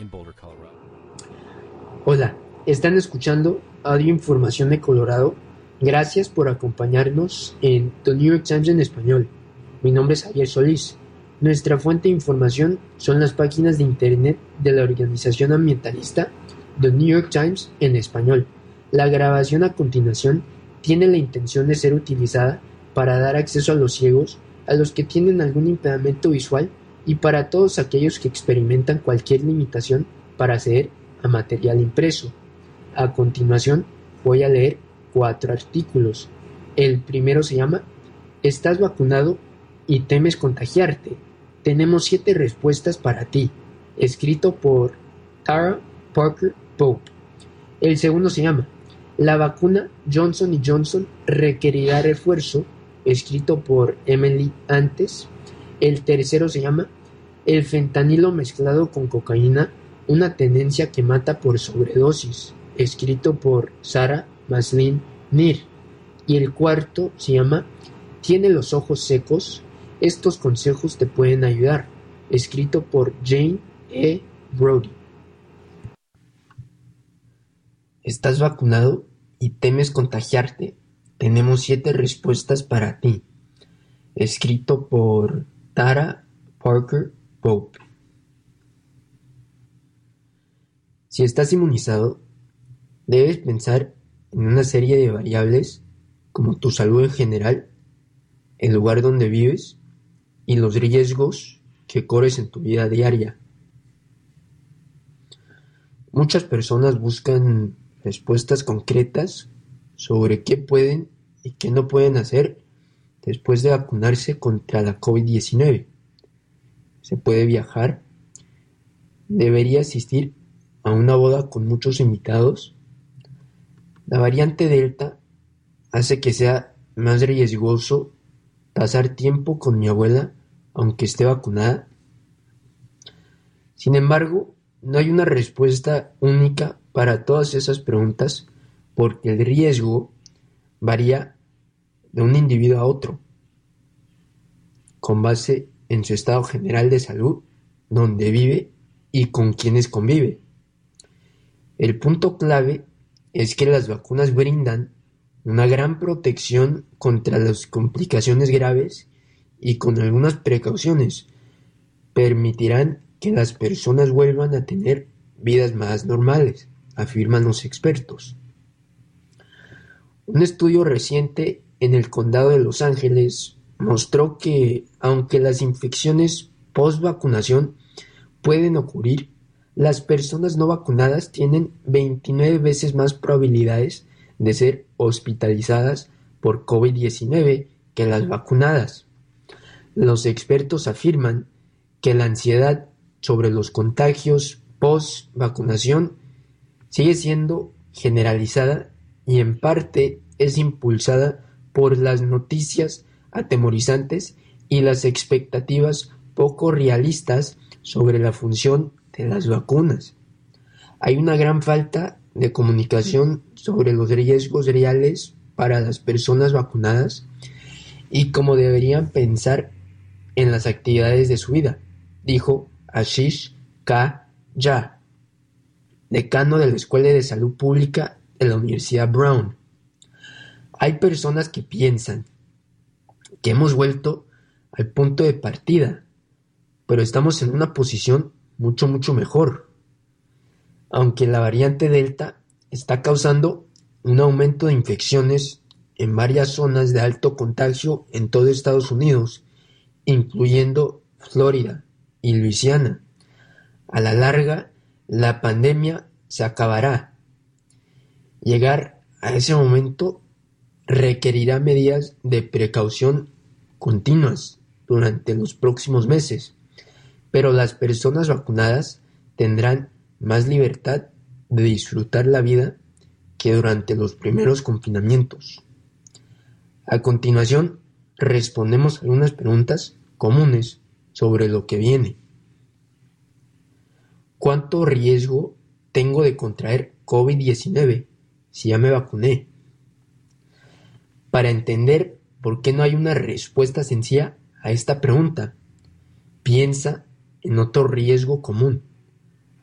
in Boulder, Colorado. Hola, están escuchando Audio Información de Colorado. Gracias por acompañarnos en The New York Times en español. Mi nombre es Javier Solís. Nuestra fuente de información son las páginas de internet de la organización ambientalista The New York Times en español. La grabación a continuación tiene la intención de ser utilizada para dar acceso a los ciegos, a los que tienen algún impedimento visual y para todos aquellos que experimentan cualquier limitación para acceder a material impreso. A continuación voy a leer cuatro artículos. El primero se llama ¿Estás vacunado y temes contagiarte? Tenemos siete respuestas para ti, escrito por Tara Parker Pope. El segundo se llama La vacuna Johnson Johnson requerirá refuerzo, escrito por Emily Antes. El tercero se llama El fentanilo mezclado con cocaína, una tendencia que mata por sobredosis, escrito por Sarah Maslin Nir. Y el cuarto se llama Tiene los ojos secos, estos consejos te pueden ayudar, escrito por Jane E. Brody. ¿Estás vacunado y temes contagiarte? Tenemos siete respuestas para ti. Escrito por Tara Parker Pope. Si estás inmunizado, debes pensar en una serie de variables como tu salud en general, el lugar donde vives y los riesgos que corres en tu vida diaria. Muchas personas buscan respuestas concretas sobre qué pueden y qué no pueden hacer después de vacunarse contra la COVID-19. Se puede viajar, debería asistir a una boda con muchos invitados. La variante Delta hace que sea más riesgoso pasar tiempo con mi abuela aunque esté vacunada? Sin embargo, no hay una respuesta única para todas esas preguntas porque el riesgo varía de un individuo a otro, con base en su estado general de salud, donde vive y con quienes convive. El punto clave es que las vacunas brindan una gran protección contra las complicaciones graves y con algunas precauciones, permitirán que las personas vuelvan a tener vidas más normales, afirman los expertos. Un estudio reciente en el condado de Los Ángeles mostró que, aunque las infecciones post-vacunación pueden ocurrir, las personas no vacunadas tienen 29 veces más probabilidades de ser hospitalizadas por COVID-19 que las vacunadas. Los expertos afirman que la ansiedad sobre los contagios post-vacunación sigue siendo generalizada y en parte es impulsada por las noticias atemorizantes y las expectativas poco realistas sobre la función de las vacunas. Hay una gran falta de comunicación sobre los riesgos reales para las personas vacunadas y cómo deberían pensar en las actividades de su vida, dijo Ashish K. Jha, decano de la Escuela de Salud Pública de la Universidad Brown. Hay personas que piensan que hemos vuelto al punto de partida, pero estamos en una posición mucho, mucho mejor. Aunque la variante Delta está causando un aumento de infecciones en varias zonas de alto contagio en todo Estados Unidos incluyendo Florida y Luisiana. A la larga, la pandemia se acabará. Llegar a ese momento requerirá medidas de precaución continuas durante los próximos meses, pero las personas vacunadas tendrán más libertad de disfrutar la vida que durante los primeros confinamientos. A continuación, respondemos algunas preguntas comunes sobre lo que viene. ¿Cuánto riesgo tengo de contraer COVID-19 si ya me vacuné? Para entender por qué no hay una respuesta sencilla a esta pregunta, piensa en otro riesgo común,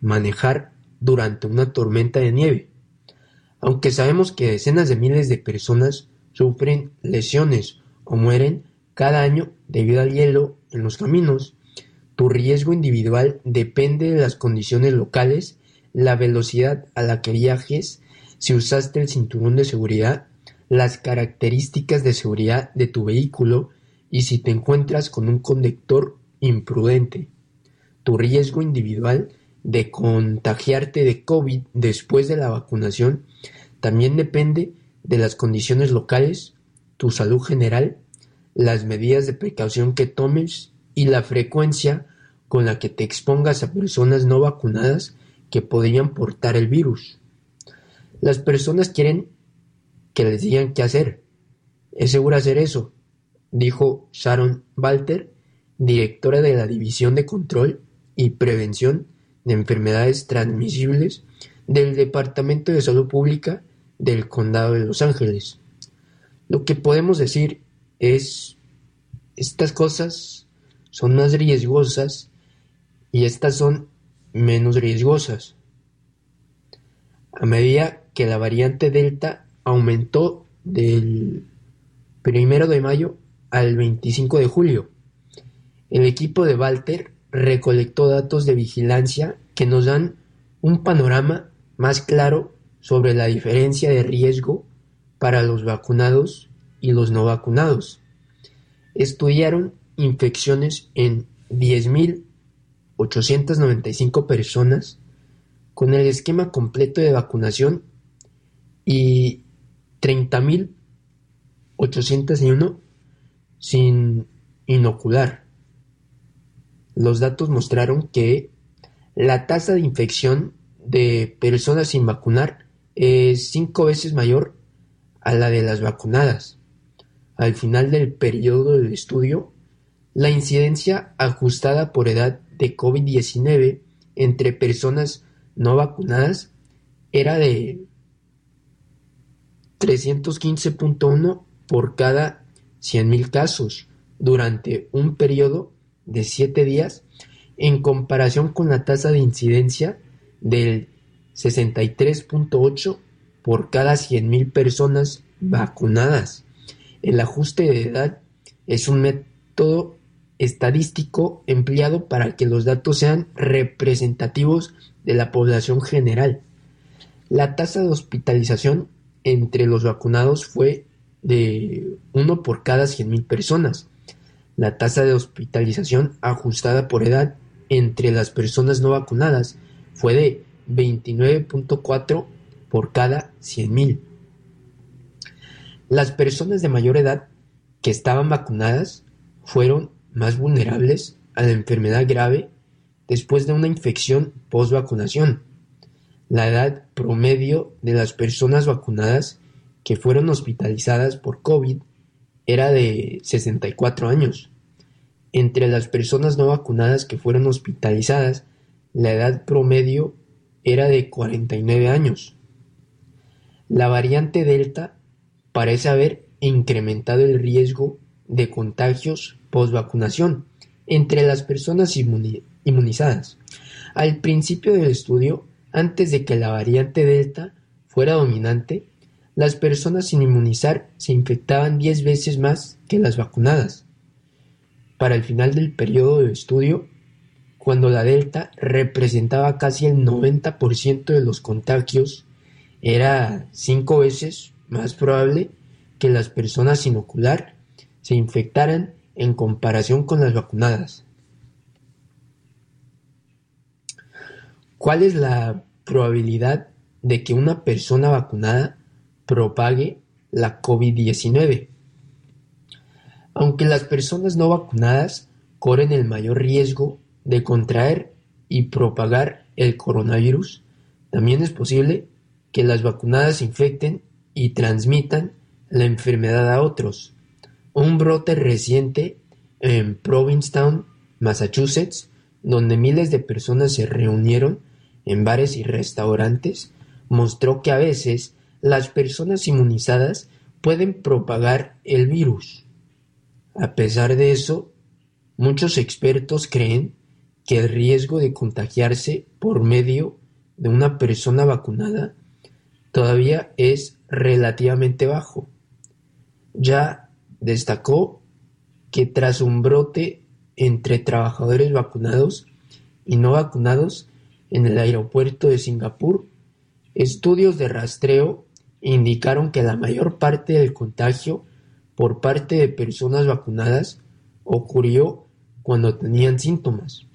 manejar durante una tormenta de nieve. Aunque sabemos que decenas de miles de personas sufren lesiones o mueren cada año debido al hielo en los caminos, tu riesgo individual depende de las condiciones locales, la velocidad a la que viajes, si usaste el cinturón de seguridad, las características de seguridad de tu vehículo y si te encuentras con un conductor imprudente. Tu riesgo individual de contagiarte de COVID después de la vacunación también depende de las condiciones locales, tu salud general, las medidas de precaución que tomes y la frecuencia con la que te expongas a personas no vacunadas que podrían portar el virus. Las personas quieren que les digan qué hacer. Es seguro hacer eso, dijo Sharon Walter, directora de la División de Control y Prevención de Enfermedades Transmisibles del Departamento de Salud Pública del Condado de Los Ángeles. Lo que podemos decir es, estas cosas son más riesgosas y estas son menos riesgosas. A medida que la variante Delta aumentó del primero de mayo al 25 de julio, el equipo de Walter recolectó datos de vigilancia que nos dan un panorama más claro sobre la diferencia de riesgo para los vacunados y los no vacunados. Estudiaron infecciones en 10.895 personas con el esquema completo de vacunación y 30.801 sin inocular. Los datos mostraron que la tasa de infección de personas sin vacunar es cinco veces mayor a la de las vacunadas. Al final del periodo del estudio, la incidencia ajustada por edad de COVID-19 entre personas no vacunadas era de 315.1 por cada 100.000 casos durante un periodo de 7 días en comparación con la tasa de incidencia del 63.8 por cada 100.000 personas vacunadas. El ajuste de edad es un método estadístico empleado para que los datos sean representativos de la población general. La tasa de hospitalización entre los vacunados fue de 1 por cada 100.000 personas. La tasa de hospitalización ajustada por edad entre las personas no vacunadas fue de 29.4 por cada 100.000. Las personas de mayor edad que estaban vacunadas fueron más vulnerables a la enfermedad grave después de una infección post-vacunación. La edad promedio de las personas vacunadas que fueron hospitalizadas por COVID era de 64 años. Entre las personas no vacunadas que fueron hospitalizadas, la edad promedio era de 49 años. La variante Delta parece haber incrementado el riesgo de contagios post-vacunación entre las personas inmunizadas. Al principio del estudio, antes de que la variante Delta fuera dominante, las personas sin inmunizar se infectaban 10 veces más que las vacunadas. Para el final del periodo de estudio, cuando la Delta representaba casi el 90% de los contagios, era cinco veces más probable que las personas sin ocular se infectaran en comparación con las vacunadas. ¿Cuál es la probabilidad de que una persona vacunada propague la COVID-19? Aunque las personas no vacunadas corren el mayor riesgo de contraer y propagar el coronavirus, también es posible que las vacunadas infecten y transmitan la enfermedad a otros. Un brote reciente en Provincetown, Massachusetts, donde miles de personas se reunieron en bares y restaurantes, mostró que a veces las personas inmunizadas pueden propagar el virus. A pesar de eso, muchos expertos creen que el riesgo de contagiarse por medio de una persona vacunada todavía es relativamente bajo. Ya destacó que tras un brote entre trabajadores vacunados y no vacunados en el aeropuerto de Singapur, estudios de rastreo indicaron que la mayor parte del contagio por parte de personas vacunadas ocurrió cuando tenían síntomas.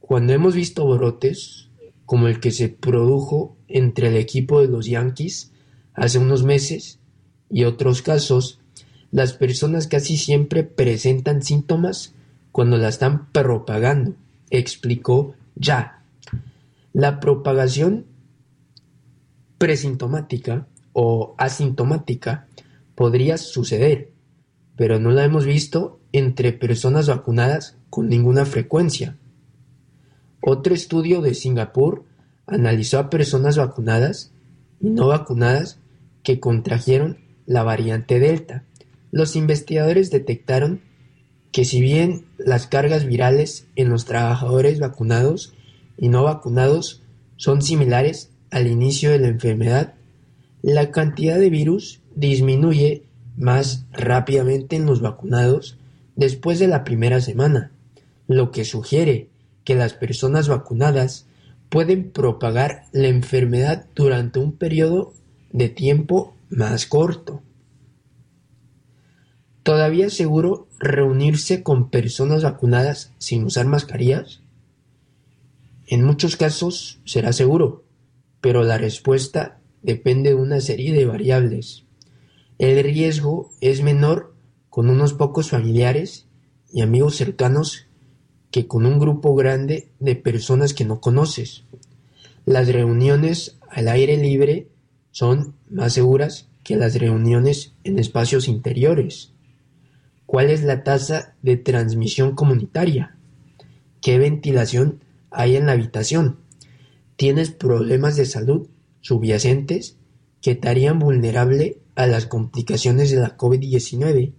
Cuando hemos visto brotes como el que se produjo entre el equipo de los Yankees hace unos meses y otros casos, las personas casi siempre presentan síntomas cuando la están propagando, explicó Ya. La propagación presintomática o asintomática podría suceder, pero no la hemos visto entre personas vacunadas con ninguna frecuencia. Otro estudio de Singapur analizó a personas vacunadas y no vacunadas que contrajeron la variante Delta. Los investigadores detectaron que si bien las cargas virales en los trabajadores vacunados y no vacunados son similares al inicio de la enfermedad, la cantidad de virus disminuye más rápidamente en los vacunados después de la primera semana, lo que sugiere que las personas vacunadas pueden propagar la enfermedad durante un periodo de tiempo más corto. ¿Todavía es seguro reunirse con personas vacunadas sin usar mascarillas? En muchos casos será seguro, pero la respuesta depende de una serie de variables. El riesgo es menor con unos pocos familiares y amigos cercanos que con un grupo grande de personas que no conoces. Las reuniones al aire libre son más seguras que las reuniones en espacios interiores. ¿Cuál es la tasa de transmisión comunitaria? ¿Qué ventilación hay en la habitación? ¿Tienes problemas de salud subyacentes que te harían vulnerable a las complicaciones de la COVID-19?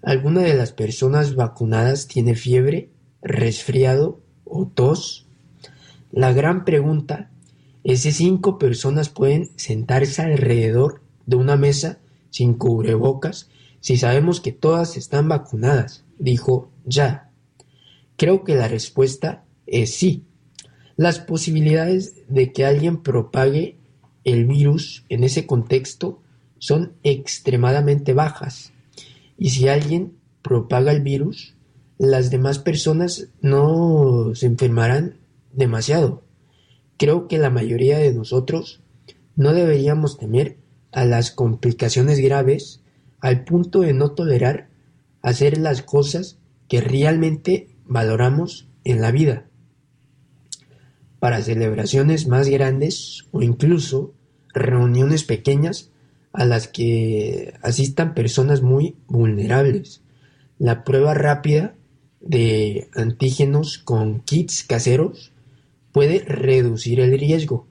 ¿Alguna de las personas vacunadas tiene fiebre, resfriado o tos? La gran pregunta es si cinco personas pueden sentarse alrededor de una mesa sin cubrebocas si sabemos que todas están vacunadas, dijo Ya. Creo que la respuesta es sí. Las posibilidades de que alguien propague el virus en ese contexto son extremadamente bajas. Y si alguien propaga el virus, las demás personas no se enfermarán demasiado. Creo que la mayoría de nosotros no deberíamos temer a las complicaciones graves al punto de no tolerar hacer las cosas que realmente valoramos en la vida. Para celebraciones más grandes o incluso reuniones pequeñas a las que asistan personas muy vulnerables. La prueba rápida de antígenos con kits caseros puede reducir el riesgo.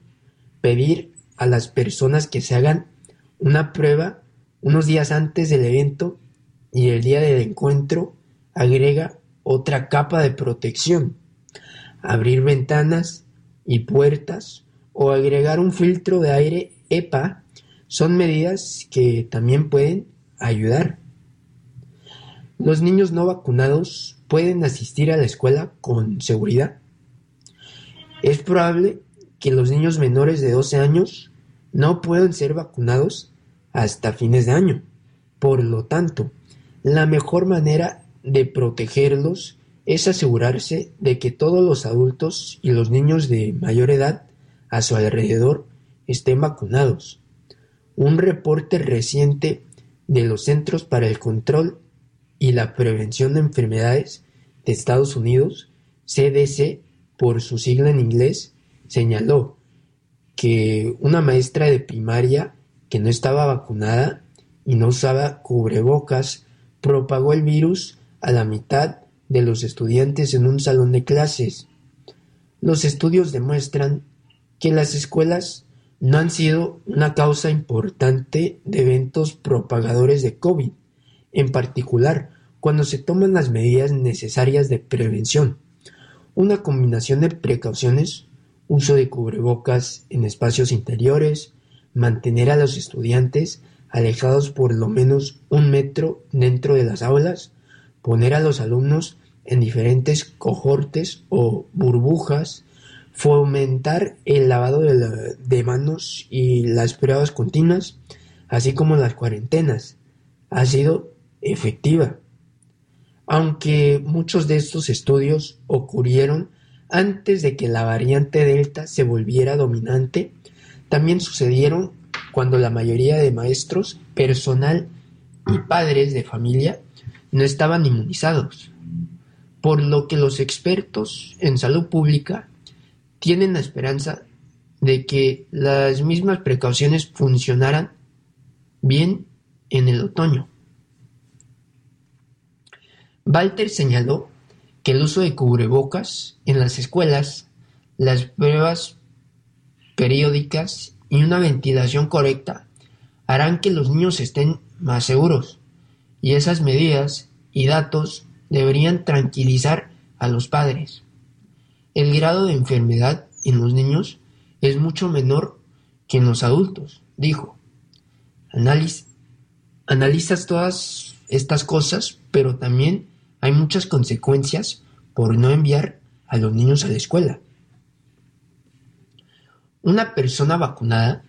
Pedir a las personas que se hagan una prueba unos días antes del evento y el día del encuentro agrega otra capa de protección. Abrir ventanas y puertas o agregar un filtro de aire EPA son medidas que también pueden ayudar. Los niños no vacunados pueden asistir a la escuela con seguridad. Es probable que los niños menores de 12 años no puedan ser vacunados hasta fines de año. Por lo tanto, la mejor manera de protegerlos es asegurarse de que todos los adultos y los niños de mayor edad a su alrededor estén vacunados. Un reporte reciente de los Centros para el Control y la Prevención de Enfermedades de Estados Unidos, CDC por su sigla en inglés, señaló que una maestra de primaria que no estaba vacunada y no usaba cubrebocas propagó el virus a la mitad de los estudiantes en un salón de clases. Los estudios demuestran que las escuelas no han sido una causa importante de eventos propagadores de COVID, en particular cuando se toman las medidas necesarias de prevención. Una combinación de precauciones, uso de cubrebocas en espacios interiores, mantener a los estudiantes alejados por lo menos un metro dentro de las aulas, poner a los alumnos en diferentes cohortes o burbujas, fomentar el lavado de, manos y las pruebas continuas, así como las cuarentenas, ha sido efectiva. Aunque muchos de estos estudios ocurrieron antes de que la variante Delta se volviera dominante, también sucedieron cuando la mayoría de maestros, personal y padres de familia no estaban inmunizados, por lo que los expertos en salud pública tienen la esperanza de que las mismas precauciones funcionaran bien en el otoño. Walter señaló que el uso de cubrebocas en las escuelas, las pruebas periódicas y una ventilación correcta harán que los niños estén más seguros, y esas medidas y datos deberían tranquilizar a los padres. El grado de enfermedad en los niños es mucho menor que en los adultos, dijo. analizas todas estas cosas, pero también hay muchas consecuencias por no enviar a los niños a la escuela. Una persona vacunada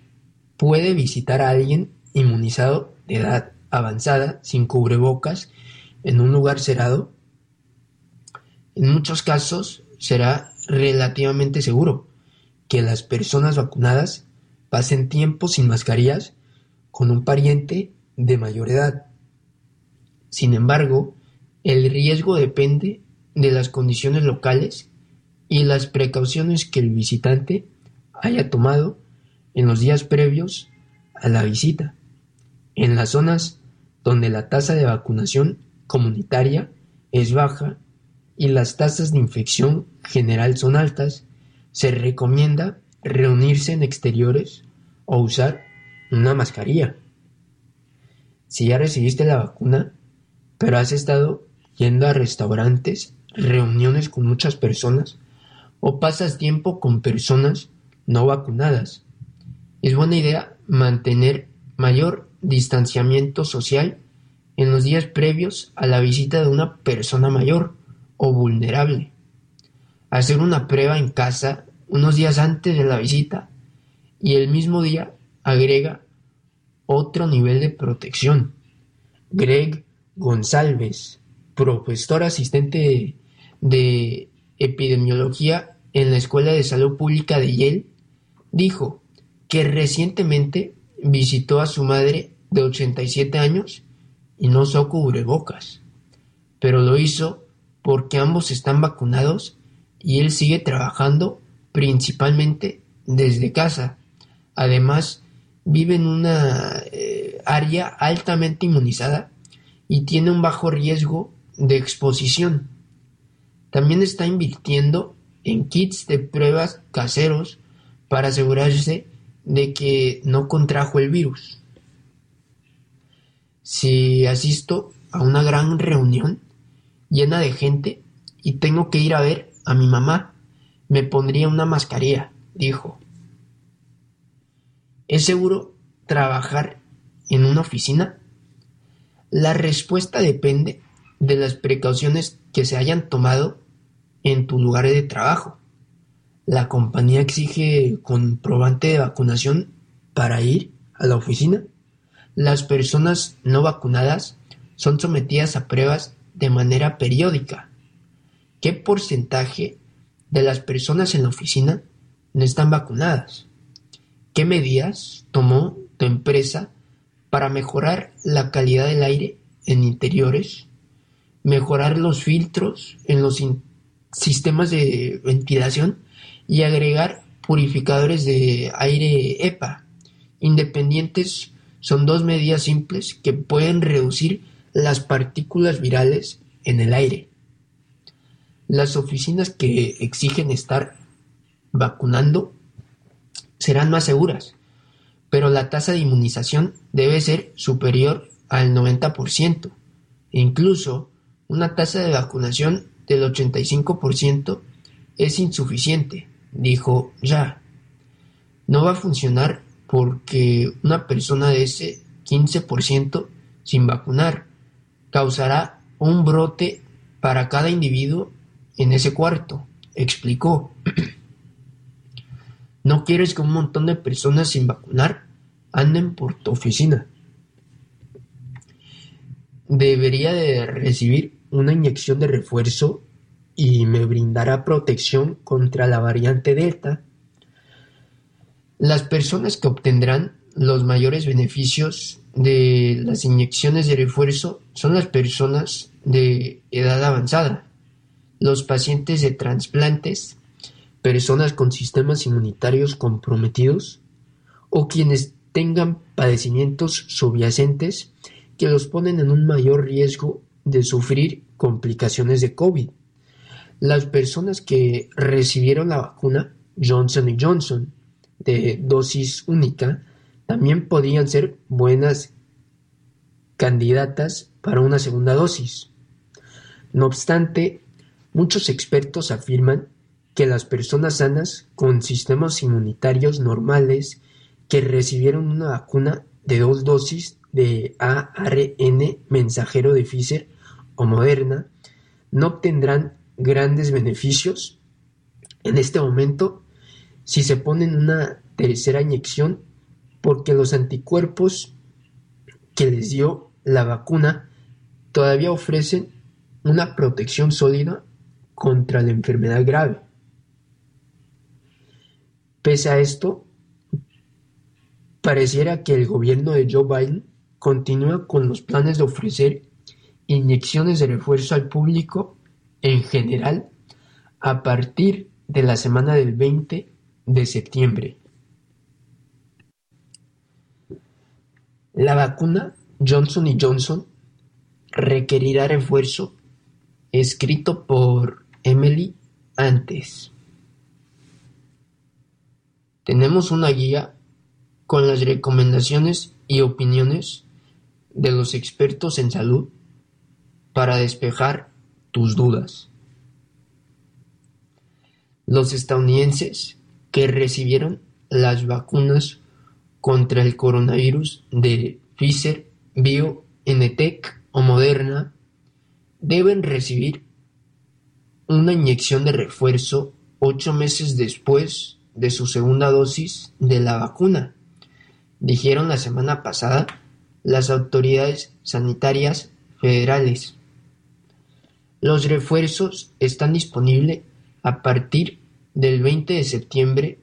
puede visitar a alguien inmunizado de edad avanzada sin cubrebocas en un lugar cerrado. En muchos casos será relativamente seguro que las personas vacunadas pasen tiempo sin mascarillas con un pariente de mayor edad. Sin embargo, el riesgo depende de las condiciones locales y las precauciones que el visitante haya tomado en los días previos a la visita. En las zonas donde la tasa de vacunación comunitaria es baja y las tasas de infección general son altas, se recomienda reunirse en exteriores o usar una mascarilla. Si ya recibiste la vacuna, pero has estado yendo a restaurantes, reuniones con muchas personas o pasas tiempo con personas no vacunadas. Es buena idea mantener mayor distanciamiento social en los días previos a la visita de una persona mayor o vulnerable. Hacer una prueba en casa unos días antes de la visita y el mismo día agrega otro nivel de protección. Greg González, profesor asistente de epidemiología en la Escuela de Salud Pública de Yale, dijo que recientemente visitó a su madre de 87 años y no usó cubrebocas, pero lo hizo porque ambos están vacunados y él sigue trabajando principalmente desde casa. Además, vive en una eh, área altamente inmunizada y tiene un bajo riesgo de exposición. También está invirtiendo en kits de pruebas caseros para asegurarse de que no contrajo el virus. Si asisto a una gran reunión llena de gente y tengo que ir a ver a mi mamá, me pondría una mascarilla, dijo. ¿Es seguro trabajar en una oficina? La respuesta depende de las precauciones que se hayan tomado en tu lugar de trabajo. La compañía exige comprobante de vacunación para ir a la oficina. Las personas no vacunadas son sometidas a pruebas de manera periódica. ¿Qué porcentaje de las personas en la oficina no están vacunadas? ¿Qué medidas tomó tu empresa para mejorar la calidad del aire en interiores mejorar los filtros en los sistemas de ventilación y agregar purificadores de aire EPA independientes son dos medidas simples que pueden reducir las partículas virales en el aire. Las oficinas que exigen estar vacunando serán más seguras, pero la tasa de inmunización debe ser superior al 90%. incluso una tasa de vacunación del 85% es insuficiente, dijo Ya. No va a funcionar porque una persona de ese 15% sin vacunar causará un brote para cada individuo en ese cuarto, explicó. No quieres que un montón de personas sin vacunar anden por tu oficina. Debería de recibir una inyección de refuerzo y me brindará protección contra la variante Delta. Las personas que obtendrán los mayores beneficios de las inyecciones de refuerzo son las personas de edad avanzada, los pacientes de trasplantes, personas con sistemas inmunitarios comprometidos o quienes tengan padecimientos subyacentes que los ponen en un mayor riesgo de sufrir complicaciones de COVID. Las personas que recibieron la vacuna Johnson Johnson de dosis única también podían ser buenas candidatas para una segunda dosis. No obstante, muchos expertos afirman que las personas sanas con sistemas inmunitarios normales que recibieron una vacuna de dos dosis de ARN mensajero de Pfizer o Moderna no obtendrán grandes beneficios en este momento si se ponen una tercera inyección porque los anticuerpos que les dio la vacuna todavía ofrecen una protección sólida contra la enfermedad grave. Pese a esto, pareciera que el gobierno de Joe Biden continúa con los planes de ofrecer inyecciones de refuerzo al público en general a partir de la semana del 20 de septiembre. La vacuna Johnson Johnson requerirá refuerzo escrito por Emily antes. Tenemos una guía con las recomendaciones y opiniones de los expertos en salud para despejar tus dudas. Los estadounidenses que recibieron las vacunas contra el coronavirus de Pfizer, BioNTech o Moderna deben recibir una inyección de refuerzo ocho meses después de su segunda dosis de la vacuna, dijeron la semana pasada las autoridades sanitarias federales. Los refuerzos están disponibles a partir del 20 de septiembre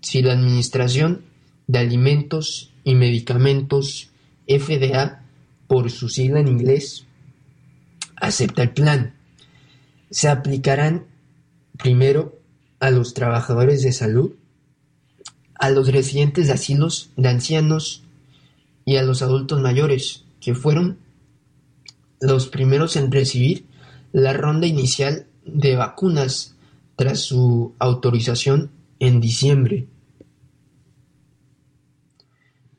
si la Administración de Alimentos y Medicamentos FDA por su sigla en inglés acepta el plan. Se aplicarán primero a los trabajadores de salud, a los residentes de asilos de ancianos y a los adultos mayores, que fueron los primeros en recibir la ronda inicial de vacunas tras su autorización en diciembre.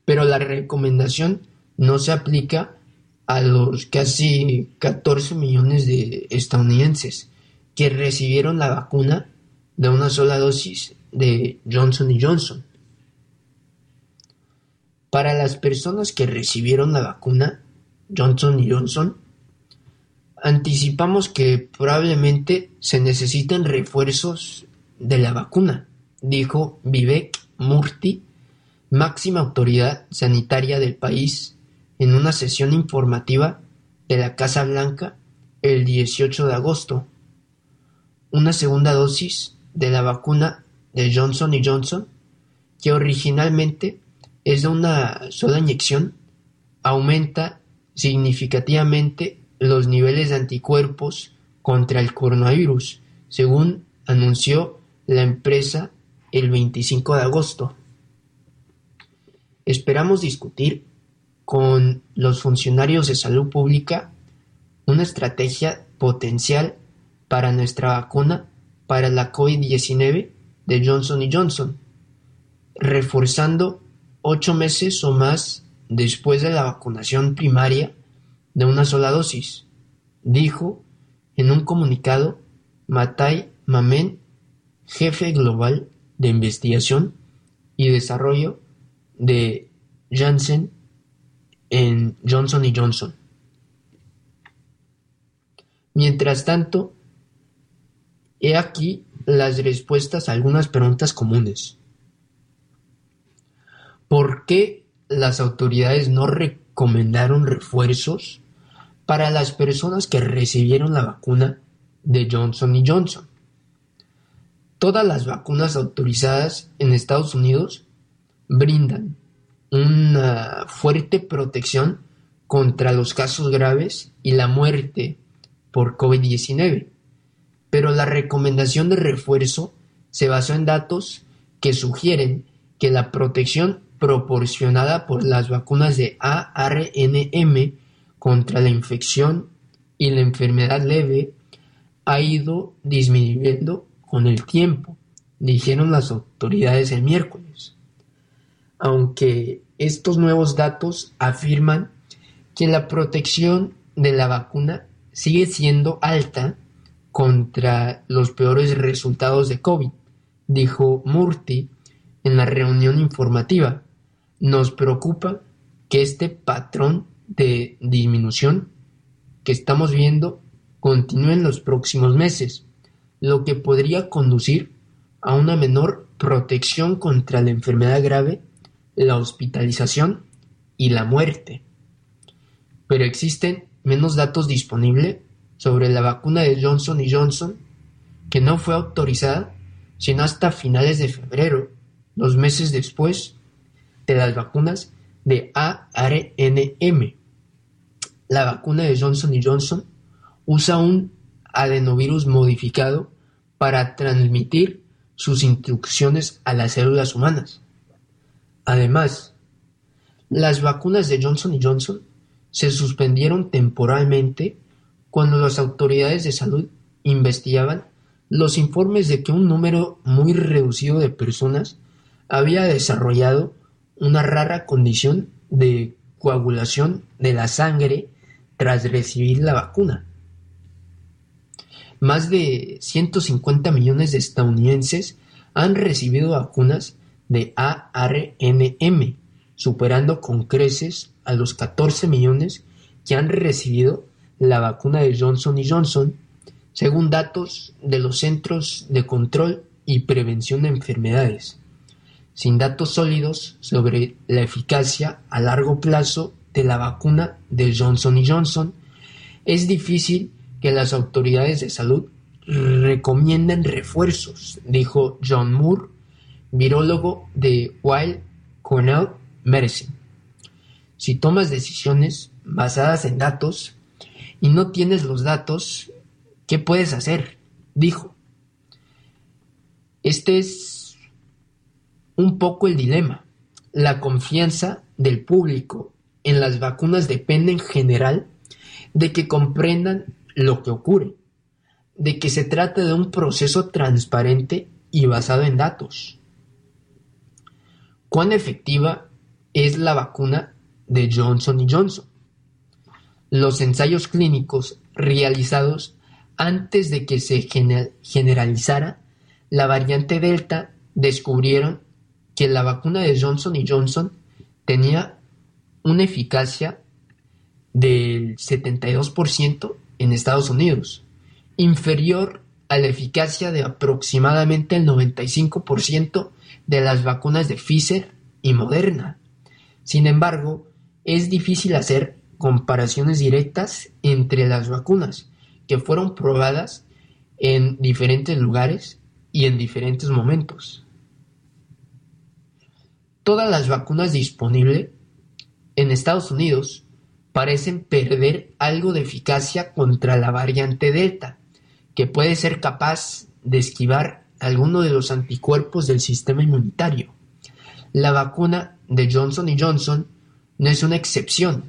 Pero la recomendación no se aplica a los casi 14 millones de estadounidenses que recibieron la vacuna de una sola dosis de Johnson Johnson. Para las personas que recibieron la vacuna Johnson Johnson, anticipamos que probablemente se necesiten refuerzos de la vacuna, dijo Vivek Murthy, máxima autoridad sanitaria del país, en una sesión informativa de la Casa Blanca el 18 de agosto. Una segunda dosis de la vacuna de Johnson Johnson, que originalmente es de una sola inyección, aumenta significativamente los niveles de anticuerpos contra el coronavirus, según anunció la empresa el 25 de agosto. Esperamos discutir con los funcionarios de salud pública una estrategia potencial para nuestra vacuna para la COVID-19 de Johnson Johnson, reforzando ocho meses o más después de la vacunación primaria de una sola dosis, dijo en un comunicado Matai Mamen, jefe global de investigación y desarrollo de Janssen en Johnson Johnson. Mientras tanto, he aquí las respuestas a algunas preguntas comunes. ¿Por qué las autoridades no recomendaron refuerzos para las personas que recibieron la vacuna de Johnson Johnson? Todas las vacunas autorizadas en Estados Unidos brindan una fuerte protección contra los casos graves y la muerte por COVID-19, pero la recomendación de refuerzo se basó en datos que sugieren que la protección proporcionada por las vacunas de ARNM contra la infección y la enfermedad leve ha ido disminuyendo con el tiempo, dijeron las autoridades el miércoles. Aunque estos nuevos datos afirman que la protección de la vacuna sigue siendo alta contra los peores resultados de COVID, dijo Murti en la reunión informativa. Nos preocupa que este patrón de disminución que estamos viendo continúe en los próximos meses, lo que podría conducir a una menor protección contra la enfermedad grave, la hospitalización y la muerte. Pero existen menos datos disponibles sobre la vacuna de Johnson Johnson, que no fue autorizada sino hasta finales de febrero, dos meses después de las vacunas de ARNM. La vacuna de Johnson Johnson usa un adenovirus modificado para transmitir sus instrucciones a las células humanas. Además, las vacunas de Johnson Johnson se suspendieron temporalmente cuando las autoridades de salud investigaban los informes de que un número muy reducido de personas había desarrollado una rara condición de coagulación de la sangre tras recibir la vacuna. Más de 150 millones de estadounidenses han recibido vacunas de ARNM, superando con creces a los 14 millones que han recibido la vacuna de Johnson Johnson, según datos de los Centros de Control y Prevención de Enfermedades, sin datos sólidos sobre la eficacia a largo plazo de la vacuna de Johnson Johnson, es difícil que las autoridades de salud recomienden refuerzos, dijo John Moore, virólogo de Weill Cornell Medicine. Si tomas decisiones basadas en datos y no tienes los datos, ¿qué puedes hacer? Dijo. Este es un poco el dilema. La confianza del público en las vacunas depende en general de que comprendan lo que ocurre, de que se trata de un proceso transparente y basado en datos. ¿Cuán efectiva es la vacuna de Johnson Johnson. Los ensayos clínicos realizados antes de que se generalizara la variante Delta descubrieron que la vacuna de Johnson Johnson tenía una eficacia del 72% en Estados Unidos, inferior a la eficacia de aproximadamente el 95% de las vacunas de Pfizer y Moderna. Sin embargo, es difícil hacer comparaciones directas entre las vacunas que fueron probadas en diferentes lugares y en diferentes momentos. Todas las vacunas disponibles en Estados Unidos parecen perder algo de eficacia contra la variante Delta, que puede ser capaz de esquivar alguno de los anticuerpos del sistema inmunitario. La vacuna de Johnson Johnson no es una excepción.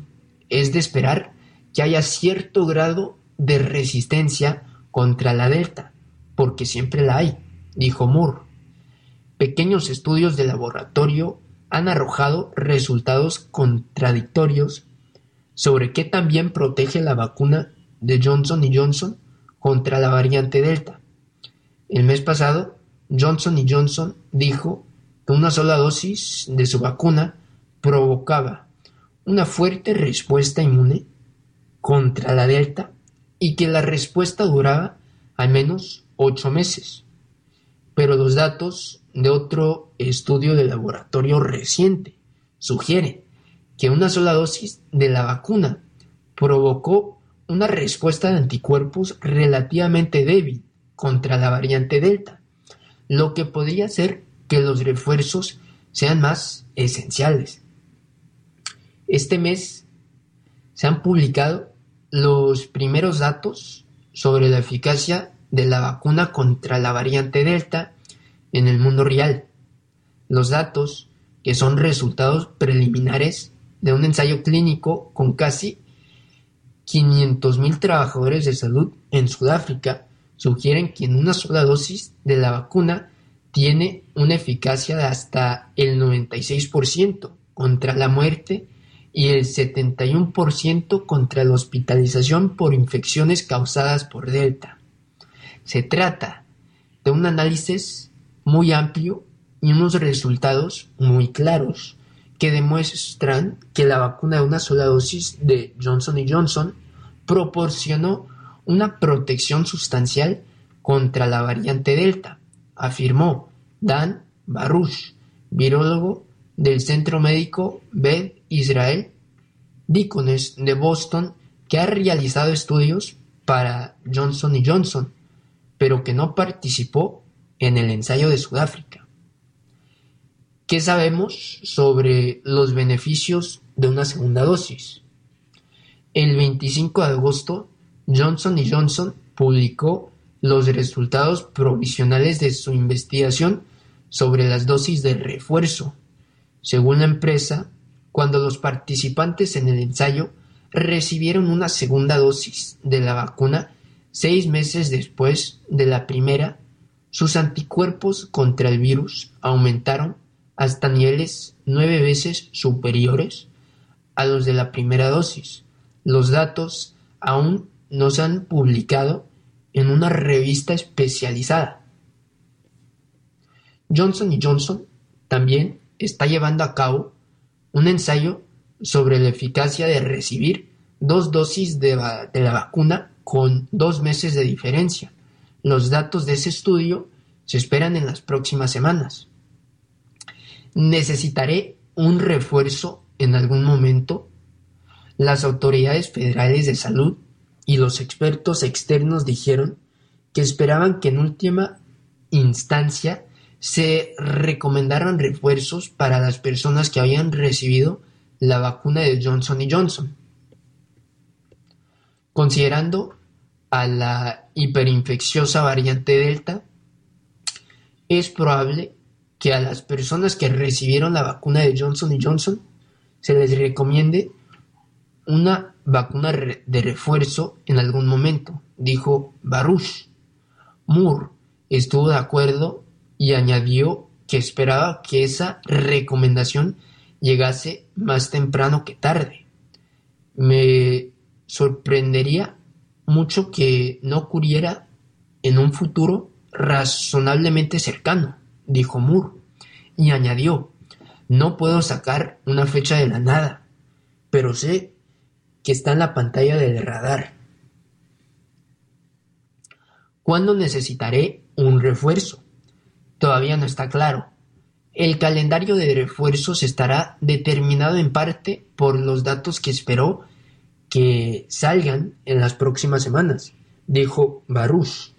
Es de esperar que haya cierto grado de resistencia contra la Delta, porque siempre la hay, dijo Moore. Pequeños estudios de laboratorio han arrojado resultados contradictorios sobre qué también protege la vacuna de Johnson Johnson contra la variante Delta. El mes pasado, Johnson Johnson dijo que una sola dosis de su vacuna provocaba una fuerte respuesta inmune contra la Delta y que la respuesta duraba al menos ocho meses. Pero los datos de otro estudio de laboratorio reciente sugieren que una sola dosis de la vacuna provocó una respuesta de anticuerpos relativamente débil contra la variante Delta, lo que podría hacer que los refuerzos sean más esenciales. Este mes se han publicado los primeros datos sobre la eficacia de la vacuna contra la variante Delta en el mundo real. Los datos, que son resultados preliminares de un ensayo clínico con casi 500.000 trabajadores de salud en Sudáfrica, sugieren que en una sola dosis de la vacuna tiene una eficacia de hasta el 96% contra la muerte y el 71% contra la hospitalización por infecciones causadas por Delta. Se trata de un análisis muy amplio y unos resultados muy claros que demuestran que la vacuna de una sola dosis de Johnson Johnson proporcionó una protección sustancial contra la variante Delta, afirmó Dan Baruch, virólogo del Centro Médico Beth Israel Deaconess de Boston, que ha realizado estudios para Johnson Johnson, pero que no participó en el ensayo de Sudáfrica. ¿Qué sabemos sobre los beneficios de una segunda dosis? El 25 de agosto, Johnson Johnson publicó los resultados provisionales de su investigación sobre las dosis de refuerzo. Según la empresa, cuando los participantes en el ensayo recibieron una segunda dosis de la vacuna seis meses después de la primera, sus anticuerpos contra el virus aumentaron hasta niveles nueve veces superiores a los de la primera dosis. Los datos aún no se han publicado en una revista especializada. Johnson Johnson también está llevando a cabo un ensayo sobre la eficacia de recibir dos dosis de, la vacuna con dos meses de diferencia. Los datos de ese estudio se esperan en las próximas semanas. ¿Necesitaré un refuerzo en algún momento? Las autoridades federales de salud y los expertos externos dijeron que esperaban que en última instancia se recomendaron refuerzos para las personas que habían recibido la vacuna de Johnson Johnson. Considerando a la hiperinfecciosa variante Delta, es probable que a las personas que recibieron la vacuna de Johnson Johnson se les recomiende una vacuna de refuerzo en algún momento, dijo Baruch. Moore estuvo de acuerdo y añadió que esperaba que esa recomendación llegase más temprano que tarde. Me sorprendería mucho que no ocurriera en un futuro razonablemente cercano, dijo Moore, y añadió, no puedo sacar una fecha de la nada, pero sé que está en la pantalla del radar. ¿Cuándo necesitaré un refuerzo? todavía no está claro. El calendario de refuerzos estará determinado en parte por los datos que esperó que salgan en las próximas semanas, dijo Baruch.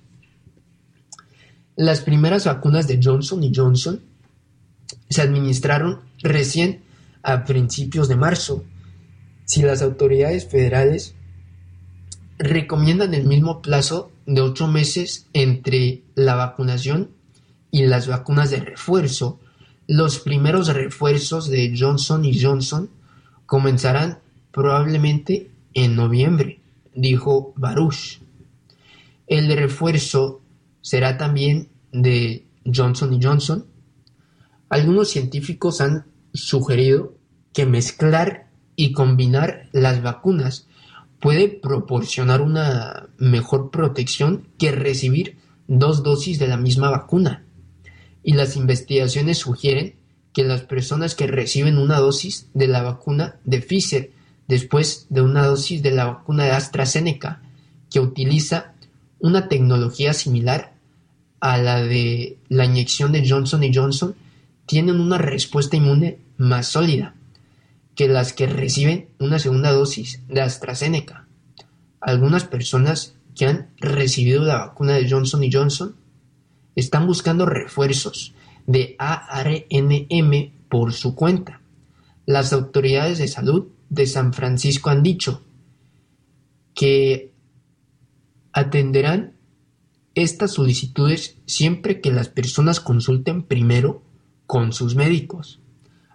Las primeras vacunas de Johnson y Johnson se administraron recién a principios de marzo. Si las autoridades federales recomiendan el mismo plazo de ocho meses entre la vacunación y las vacunas de refuerzo, los primeros refuerzos de Johnson y Johnson comenzarán probablemente en noviembre, dijo Baruch. El refuerzo será también de Johnson Johnson. Algunos científicos han sugerido que mezclar y combinar las vacunas puede proporcionar una mejor protección que recibir dos dosis de la misma vacuna. y las investigaciones sugieren que las personas que reciben una dosis de la vacuna de Pfizer después de una dosis de la vacuna de AstraZeneca, que utiliza una tecnología similar a la de la inyección de Johnson Johnson, tienen una respuesta inmune más sólida que las que reciben una segunda dosis de AstraZeneca. Algunas personas que han recibido la vacuna de Johnson Johnson están buscando refuerzos de ARNM por su cuenta. Las autoridades de salud de San Francisco han dicho que atenderán estas solicitudes siempre que las personas consulten primero con sus médicos.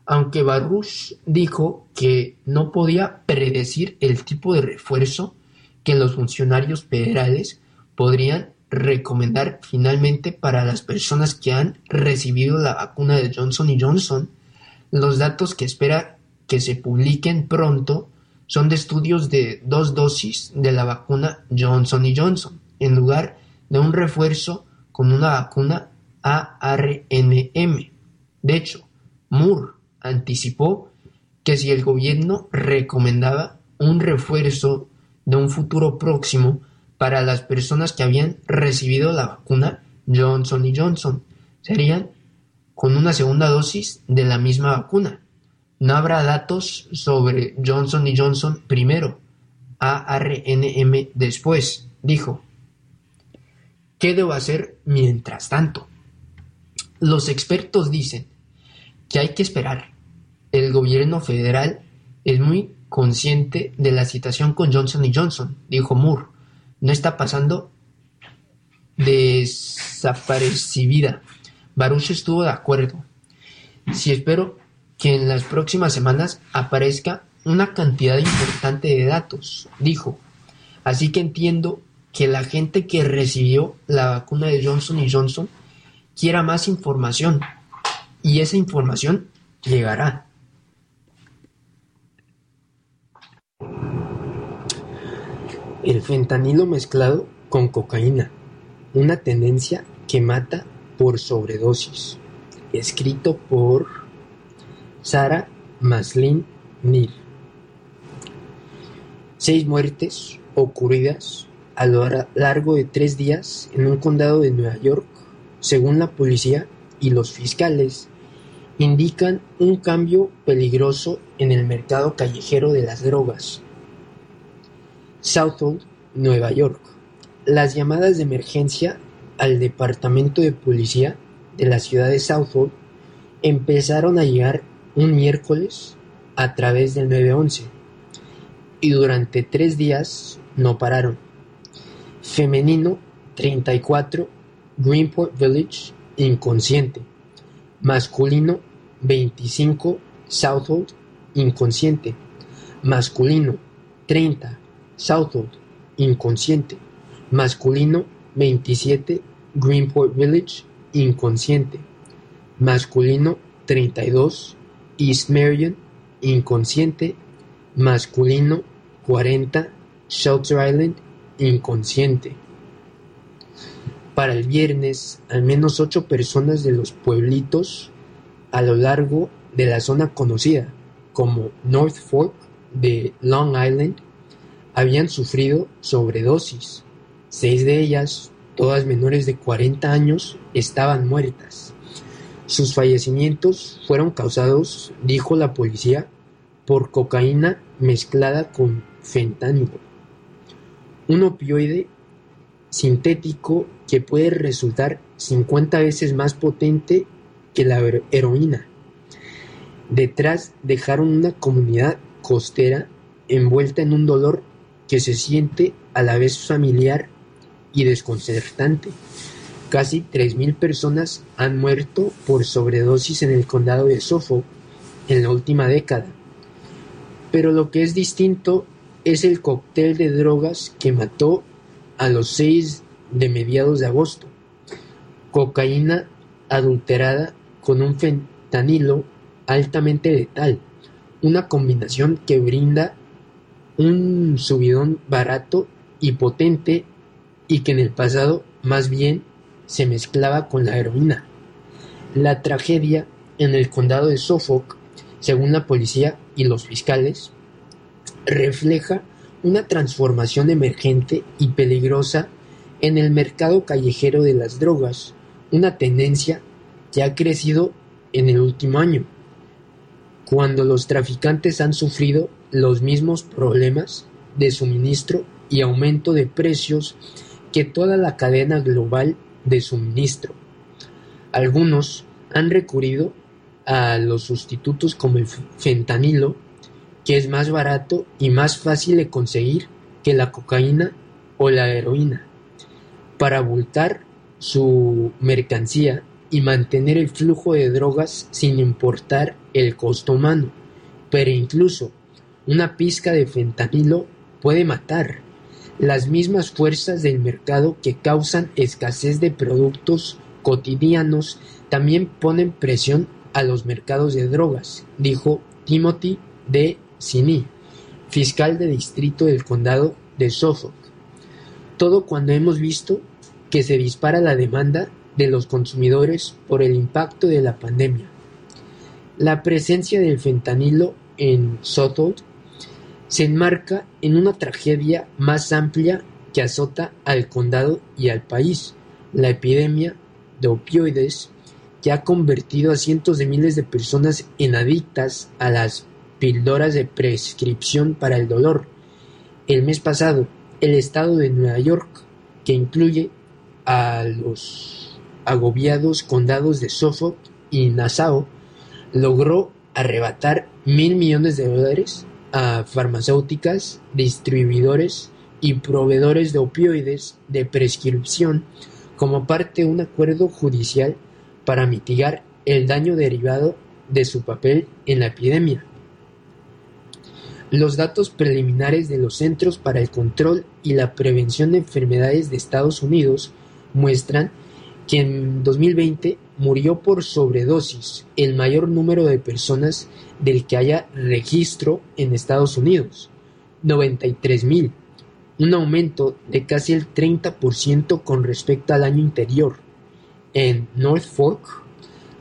Aunque Baruch dijo que no podía predecir el tipo de refuerzo que los funcionarios federales podrían recomendar finalmente para las personas que han recibido la vacuna de Johnson Johnson. Los datos que espera que se publiquen pronto son de estudios de dos dosis de la vacuna Johnson Johnson, en lugar de un refuerzo con una vacuna ARNM. De hecho, Moore anticipó que si el gobierno recomendaba un refuerzo de un futuro próximo para las personas que habían recibido la vacuna Johnson Johnson. Serían con una segunda dosis de la misma vacuna. No habrá datos sobre Johnson Johnson primero, ARNM después, dijo. ¿Qué debo hacer mientras tanto? Los expertos dicen que hay que esperar. El gobierno federal es muy consciente de la situación con Johnson Johnson, dijo Moore no está pasando desaparecida. Baruch estuvo de acuerdo. Si espero que en las próximas semanas aparezca una cantidad importante de datos, dijo. Así que entiendo que la gente que recibió la vacuna de Johnson Johnson quiera más información y esa información llegará. El fentanilo mezclado con cocaína, una tendencia que mata por sobredosis. Escrito por Sarah Maslin Neal. Seis muertes ocurridas a lo largo de tres días en un condado de Nueva York, según la policía y los fiscales, indican un cambio peligroso en el mercado callejero de las drogas Southhold, Nueva York. Las llamadas de emergencia al Departamento de Policía de la ciudad de Southhold empezaron a llegar un miércoles a través del 911 y durante tres días no pararon. Femenino 34 Greenport Village inconsciente. Masculino 25 Southhold inconsciente. Masculino 30 Southwold, inconsciente. Masculino 27, Greenport Village, inconsciente. Masculino 32, East Marion, inconsciente. Masculino 40, Shelter Island, inconsciente. Para el viernes, al menos ocho personas de los pueblitos a lo largo de la zona conocida como North Fork de Long Island habían sufrido sobredosis. Seis de ellas, todas menores de 40 años, estaban muertas. Sus fallecimientos fueron causados, dijo la policía, por cocaína mezclada con fentanilo, un opioide sintético que puede resultar 50 veces más potente que la heroína. Detrás dejaron una comunidad costera envuelta en un dolor que se siente a la vez familiar y desconcertante. Casi 3.000 personas han muerto por sobredosis en el condado de Suffolk en la última década. Pero lo que es distinto es el cóctel de drogas que mató a los seis de mediados de agosto. Cocaína adulterada con un fentanilo altamente letal, una combinación que brinda un subidón barato y potente y que en el pasado más bien se mezclaba con la heroína. La tragedia en el condado de Suffolk, según la policía y los fiscales, refleja una transformación emergente y peligrosa en el mercado callejero de las drogas, una tendencia que ha crecido en el último año, cuando los traficantes han sufrido los mismos problemas de suministro y aumento de precios que toda la cadena global de suministro. Algunos han recurrido a los sustitutos como el fentanilo, que es más barato y más fácil de conseguir que la cocaína o la heroína, para abultar su mercancía y mantener el flujo de drogas sin importar el costo humano. Pero incluso una pizca de fentanilo puede matar. Las mismas fuerzas del mercado que causan escasez de productos cotidianos también ponen presión a los mercados de drogas, dijo Timothy D. Sini, fiscal de distrito del condado de Suffolk. Todo cuando hemos visto que se dispara la demanda de los consumidores por el impacto de la pandemia. La presencia del fentanilo en Suffolk se enmarca en una tragedia más amplia que azota al condado y al país, la epidemia de opioides que ha convertido a cientos de miles de personas en adictas a las píldoras de prescripción para el dolor. El mes pasado, el estado de Nueva York, que incluye a los agobiados condados de Suffolk y Nassau, logró arrebatar mil millones de dólares a farmacéuticas, distribuidores y proveedores de opioides de prescripción como parte de un acuerdo judicial para mitigar el daño derivado de su papel en la epidemia. Los datos preliminares de los Centros para el Control y la Prevención de Enfermedades de Estados Unidos muestran que en 2020 murió por sobredosis el mayor número de personas del que haya registro en Estados Unidos, 93.000, un aumento de casi el 30% con respecto al año anterior. En North Fork,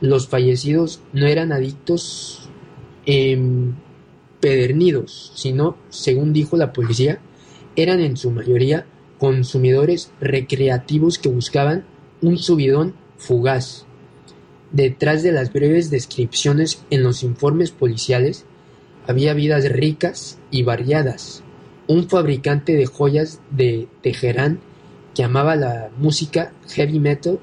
los fallecidos no eran adictos empedernidos, sino, según dijo la policía, eran en su mayoría consumidores recreativos que buscaban un subidón fugaz. Detrás de las breves descripciones en los informes policiales había vidas ricas y variadas. Un fabricante de joyas de Teherán que amaba la música heavy metal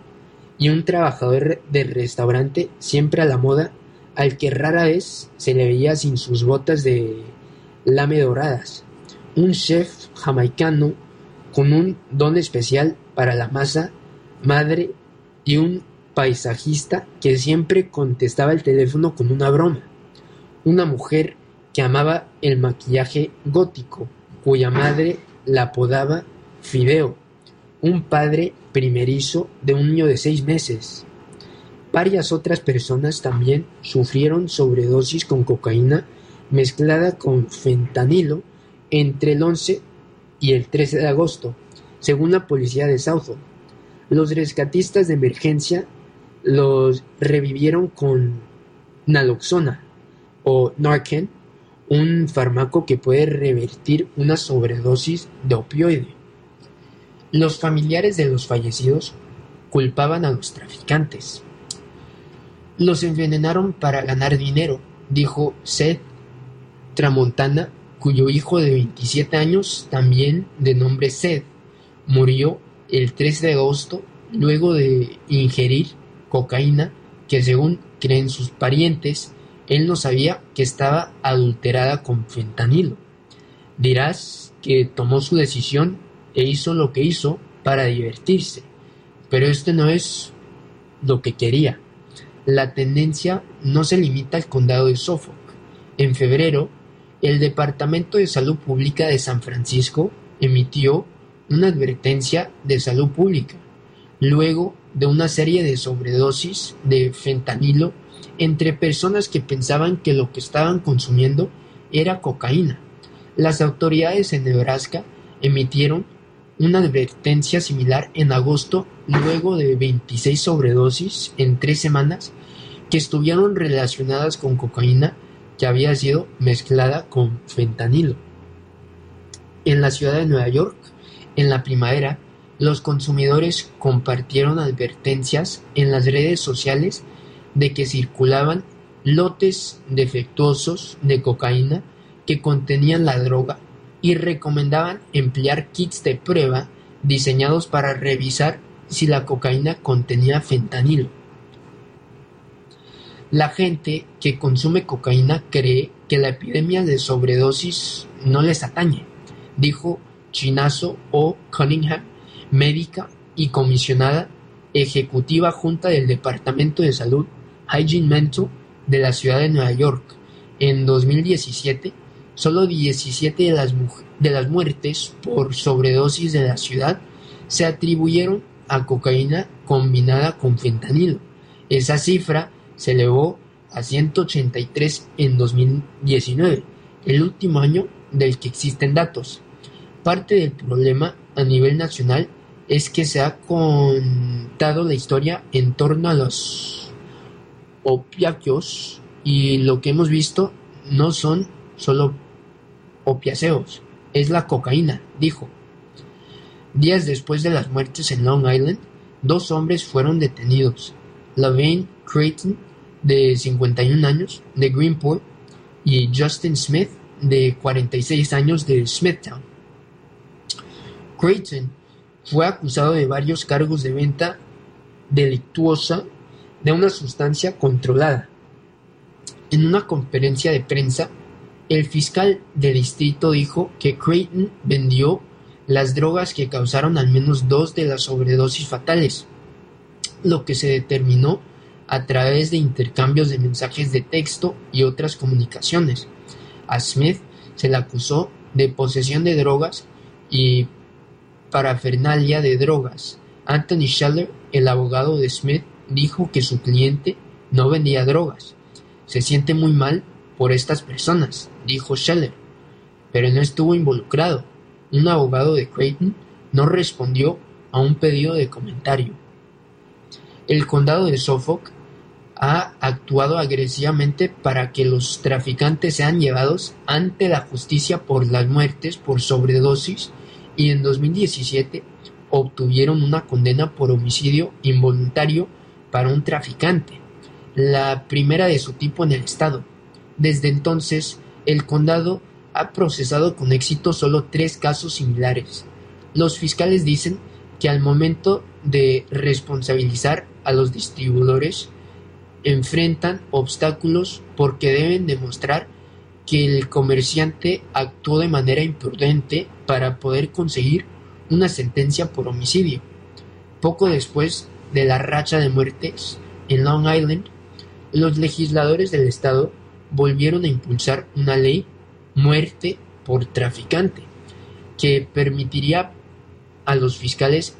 y un trabajador de restaurante siempre a la moda al que rara vez se le veía sin sus botas de lame doradas. Un chef jamaicano con un don especial para la masa madre y un paisajista que siempre contestaba el teléfono con una broma. Una mujer que amaba el maquillaje gótico, cuya madre la apodaba Fideo. Un padre primerizo de un niño de seis meses. Varias otras personas también sufrieron sobredosis con cocaína mezclada con fentanilo entre el 11 y el 13 de agosto, según la policía de Southall. Los rescatistas de emergencia los revivieron con naloxona o Narcan, un fármaco que puede revertir una sobredosis de opioide. Los familiares de los fallecidos culpaban a los traficantes. Los envenenaron para ganar dinero, dijo Seth Tramontana, cuyo hijo de 27 años, también de nombre Seth, murió el 3 de agosto luego de ingerir cocaína que según creen sus parientes, él no sabía que estaba adulterada con fentanilo. Dirás que tomó su decisión e hizo lo que hizo para divertirse, pero esto no es lo que quería. La tendencia no se limita al condado de Suffolk. En febrero, el Departamento de Salud Pública de San Francisco emitió una advertencia de salud pública, luego de una serie de sobredosis de fentanilo entre personas que pensaban que lo que estaban consumiendo era cocaína. Las autoridades en Nebraska emitieron una advertencia similar en agosto luego de 26 sobredosis en tres semanas que estuvieron relacionadas con cocaína que había sido mezclada con fentanilo. En la ciudad de Nueva York, en la primavera, los consumidores compartieron advertencias en las redes sociales de que circulaban lotes defectuosos de cocaína que contenían la droga y recomendaban emplear kits de prueba diseñados para revisar si la cocaína contenía fentanilo. La gente que consume cocaína cree que la epidemia de sobredosis no les atañe, dijo Chinazo O. Cunningham, médica y comisionada ejecutiva junta del Departamento de Salud Hygiene Mental de la ciudad de Nueva York. En 2017, solo 17 de las, de las muertes por sobredosis de la ciudad se atribuyeron a cocaína combinada con fentanilo. Esa cifra se elevó a 183 en 2019, el último año del que existen datos. Parte del problema a nivel nacional es que se ha contado la historia en torno a los opiáceos y lo que hemos visto no son solo opiáceos, es la cocaína, dijo. Días después de las muertes en Long Island, dos hombres fueron detenidos. Lavaine Creighton, de 51 años, de Greenport, y Justin Smith, de 46 años, de Smithtown. Creighton fue acusado de varios cargos de venta delictuosa de una sustancia controlada. En una conferencia de prensa, el fiscal de distrito dijo que Creighton vendió las drogas que causaron al menos dos de las sobredosis fatales, lo que se determinó a través de intercambios de mensajes de texto y otras comunicaciones. A Smith se le acusó de posesión de drogas y parafernalia de drogas. Anthony Scheller, el abogado de Smith, dijo que su cliente no vendía drogas. Se siente muy mal por estas personas, dijo Scheller, pero no estuvo involucrado. Un abogado de Creighton no respondió a un pedido de comentario. El condado de Suffolk ha actuado agresivamente para que los traficantes sean llevados ante la justicia por las muertes por sobredosis y en 2017 obtuvieron una condena por homicidio involuntario para un traficante, la primera de su tipo en el estado. Desde entonces, el condado ha procesado con éxito solo tres casos similares. Los fiscales dicen que al momento de responsabilizar a los distribuidores enfrentan obstáculos porque deben demostrar que el comerciante actuó de manera imprudente para poder conseguir una sentencia por homicidio. Poco después de la racha de muertes en Long Island, los legisladores del estado volvieron a impulsar una ley muerte por traficante que permitiría a los fiscales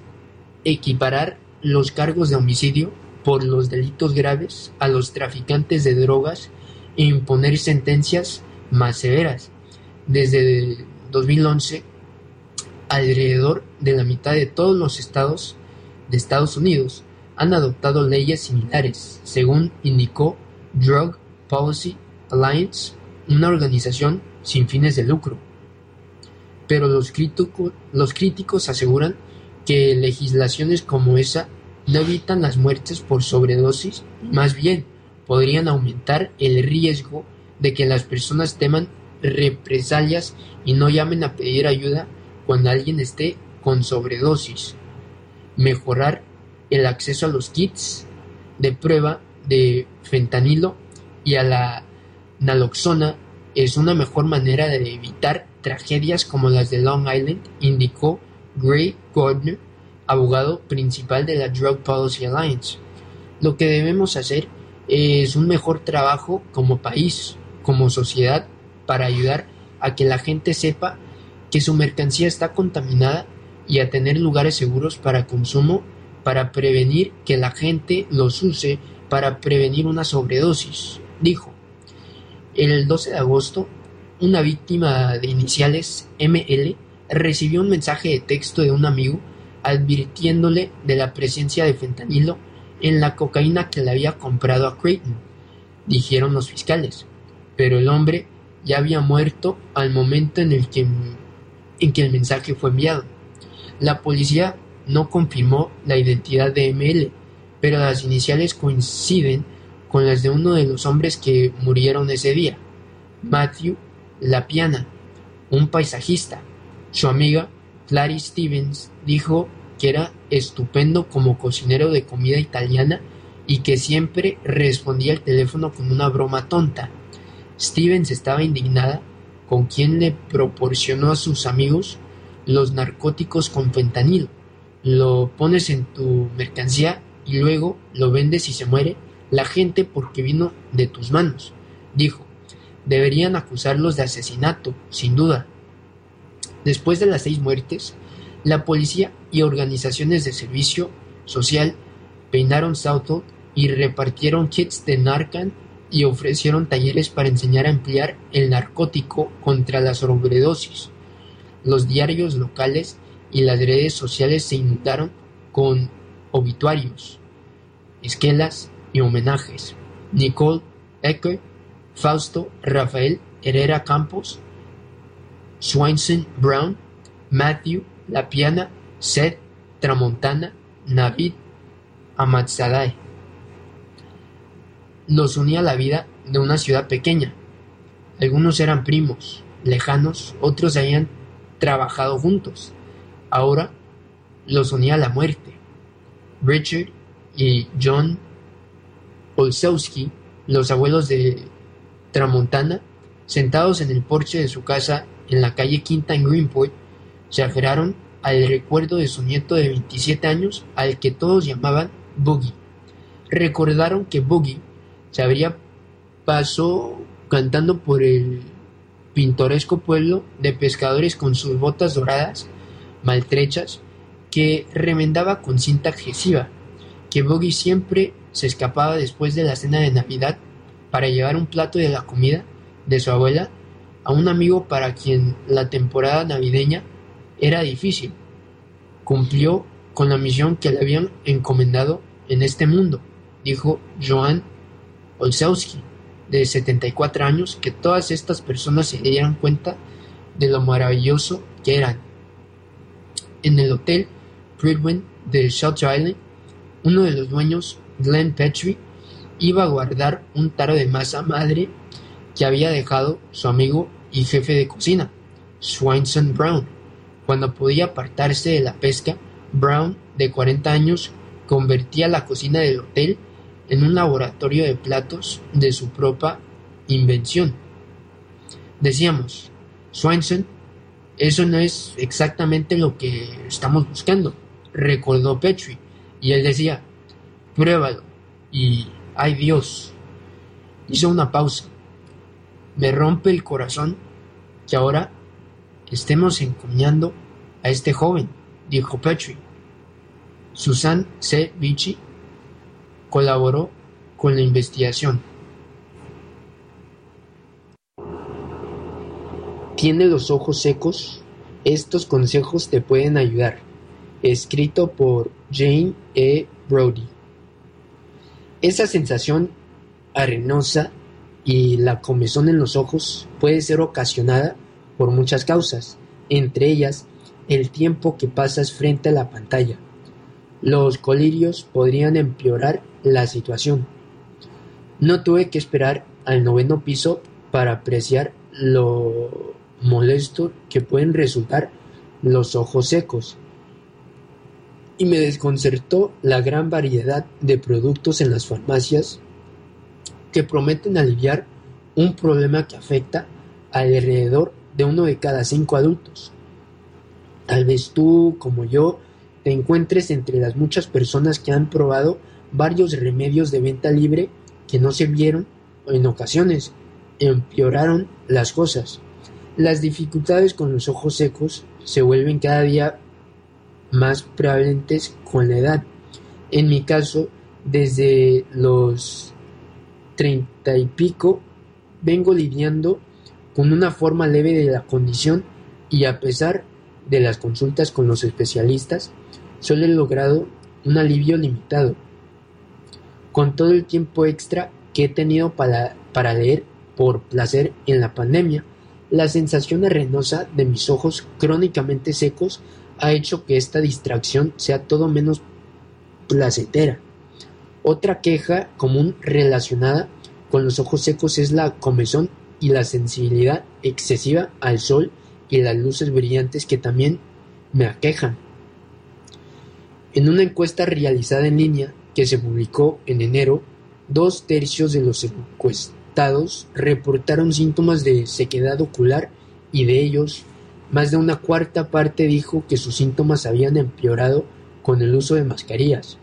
equiparar los cargos de homicidio por los delitos graves a los traficantes de drogas e imponer sentencias más severas. Desde 2011, alrededor de la mitad de todos los estados de Estados Unidos han adoptado leyes similares, según indicó Drug Policy Alliance, una organización sin fines de lucro. Pero los, los críticos aseguran que legislaciones como esa no evitan las muertes por sobredosis, más bien podrían aumentar el riesgo de que las personas teman represalias y no llamen a pedir ayuda cuando alguien esté con sobredosis. Mejorar el acceso a los kits de prueba de fentanilo y a la naloxona es una mejor manera de evitar tragedias como las de Long Island, indicó Gray Gardner, abogado principal de la Drug Policy Alliance. Lo que debemos hacer es un mejor trabajo como país, como sociedad para ayudar a que la gente sepa que su mercancía está contaminada y a tener lugares seguros para consumo para prevenir que la gente los use para prevenir una sobredosis, dijo. El 12 de agosto, una víctima de iniciales ML recibió un mensaje de texto de un amigo advirtiéndole de la presencia de fentanilo en la cocaína que le había comprado a Creighton, dijeron los fiscales, pero el hombre ya había muerto al momento en el que, en que el mensaje fue enviado. La policía no confirmó la identidad de ML, pero las iniciales coinciden con las de uno de los hombres que murieron ese día, Matthew Lapiana, un paisajista. Su amiga, Clarice Stevens, dijo que era estupendo como cocinero de comida italiana y que siempre respondía al teléfono con una broma tonta. Stevens estaba indignada con quien le proporcionó a sus amigos los narcóticos con fentanilo. Lo pones en tu mercancía y luego lo vendes y se muere la gente porque vino de tus manos. Dijo, deberían acusarlos de asesinato, sin duda. Después de las seis muertes, la policía y organizaciones de servicio social peinaron Southall y repartieron kits de Narcan y ofrecieron talleres para enseñar a emplear el narcótico contra la sobredosis. Los diarios locales y las redes sociales se inundaron con obituarios, esquelas y homenajes. Nicole Ecker, Fausto Rafael Herrera Campos, Swainson Brown, Matthew Lapiana, Seth Tramontana, Navid Ahmadzadeh los unía la vida de una ciudad pequeña. Algunos eran primos, lejanos, otros habían trabajado juntos. Ahora los unía la muerte. Richard y John Olszewski, los abuelos de Tramontana, sentados en el porche de su casa en la calle Quinta en Greenport, se aferraron al recuerdo de su nieto de 27 años al que todos llamaban Boogie. Recordaron que Boogie se habría pasó cantando por el pintoresco pueblo de pescadores con sus botas doradas, maltrechas, que remendaba con cinta adhesiva, que Boggy siempre se escapaba después de la cena de Navidad para llevar un plato de la comida de su abuela a un amigo para quien la temporada navideña era difícil. Cumplió con la misión que le habían encomendado en este mundo, dijo Joan Olszewski, de 74 años, que todas estas personas se dieran cuenta de lo maravilloso que eran. En el hotel Bridwin de Shelter Island, uno de los dueños, Glenn Petrie, iba a guardar un taro de masa madre que había dejado su amigo y jefe de cocina, Swainson Brown. Cuando podía apartarse de la pesca, Brown, de 40 años, convertía la cocina del hotel en un laboratorio de platos de su propia invención. Decíamos, Swanson, eso no es exactamente lo que estamos buscando, recordó Petrie, y él decía, pruébalo, y ay Dios, hizo una pausa. Me rompe el corazón que ahora estemos encomiando a este joven, dijo Petrie. Susan C. Vichy colaboró con la investigación. ¿Tiene los ojos secos? Estos consejos te pueden ayudar. Escrito por Jane E. Brody. Esa sensación arenosa y la comezón en los ojos puede ser ocasionada por muchas causas, entre ellas el tiempo que pasas frente a la pantalla. Los colirios podrían empeorar la situación. No tuve que esperar al noveno piso para apreciar lo molesto que pueden resultar los ojos secos. Y me desconcertó la gran variedad de productos en las farmacias que prometen aliviar un problema que afecta alrededor de uno de cada cinco adultos. Tal vez tú, como yo, te encuentres entre las muchas personas que han probado varios remedios de venta libre que no se vieron o en ocasiones empeoraron las cosas. Las dificultades con los ojos secos se vuelven cada día más prevalentes con la edad. En mi caso, desde los treinta y pico, vengo lidiando con una forma leve de la condición y a pesar de las consultas con los especialistas, solo he logrado un alivio limitado. con todo el tiempo extra que he tenido para, para leer por placer en la pandemia, la sensación arenosa de mis ojos crónicamente secos ha hecho que esta distracción sea todo menos placentera. Otra queja común relacionada con los ojos secos es la comezón y la sensibilidad excesiva al sol y las luces brillantes que también me aquejan. En una encuesta realizada en línea que se publicó en enero, dos tercios de los encuestados reportaron síntomas de sequedad ocular y de ellos, más de una cuarta parte dijo que sus síntomas habían empeorado con el uso de mascarillas.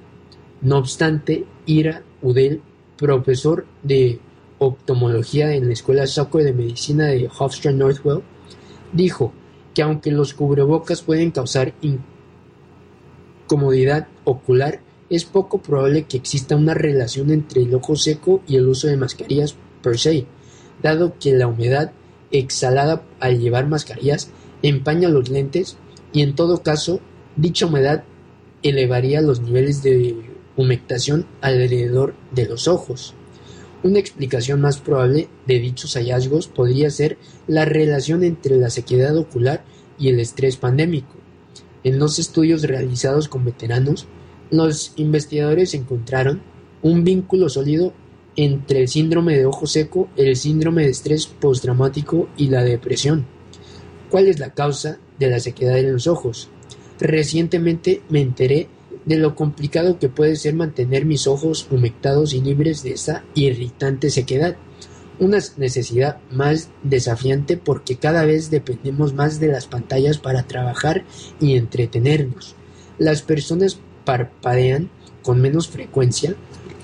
No obstante, Ira Udell, profesor de oftalmología en la Escuela Soco de Medicina de Hofstra Northwell, dijo que aunque los cubrebocas pueden causar incomodidad ocular, es poco probable que exista una relación entre el ojo seco y el uso de mascarillas per se, dado que la humedad exhalada al llevar mascarillas empaña los lentes y en todo caso dicha humedad elevaría los niveles de humectación alrededor de los ojos. Una explicación más probable de dichos hallazgos podría ser la relación entre la sequedad ocular y el estrés pandémico. En dos estudios realizados con veteranos, los investigadores encontraron un vínculo sólido entre el síndrome de ojo seco, el síndrome de estrés postraumático y la depresión. ¿Cuál es la causa de la sequedad en los ojos? Recientemente me enteré de lo complicado que puede ser mantener mis ojos humectados y libres de esa irritante sequedad. Una necesidad más desafiante porque cada vez dependemos más de las pantallas para trabajar y entretenernos. Las personas parpadean con menos frecuencia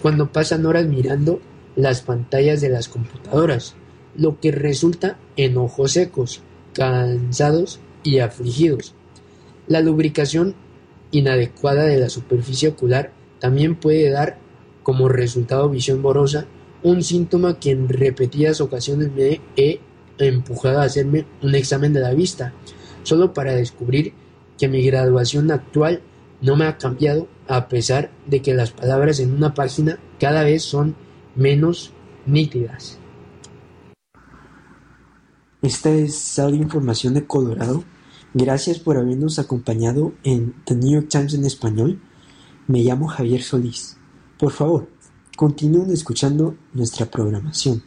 cuando pasan horas mirando las pantallas de las computadoras, lo que resulta en ojos secos, cansados y afligidos. La lubricación inadecuada de la superficie ocular también puede dar como resultado visión borrosa, un síntoma que en repetidas ocasiones me he empujado a hacerme un examen de la vista, solo para descubrir que mi graduación actual no me ha cambiado a pesar de que las palabras en una página cada vez son menos nítidas. Esta es audio información de Colorado Gracias por habernos acompañado en The New York Times en español. Me llamo Javier Solís. Por favor, continúen escuchando nuestra programación.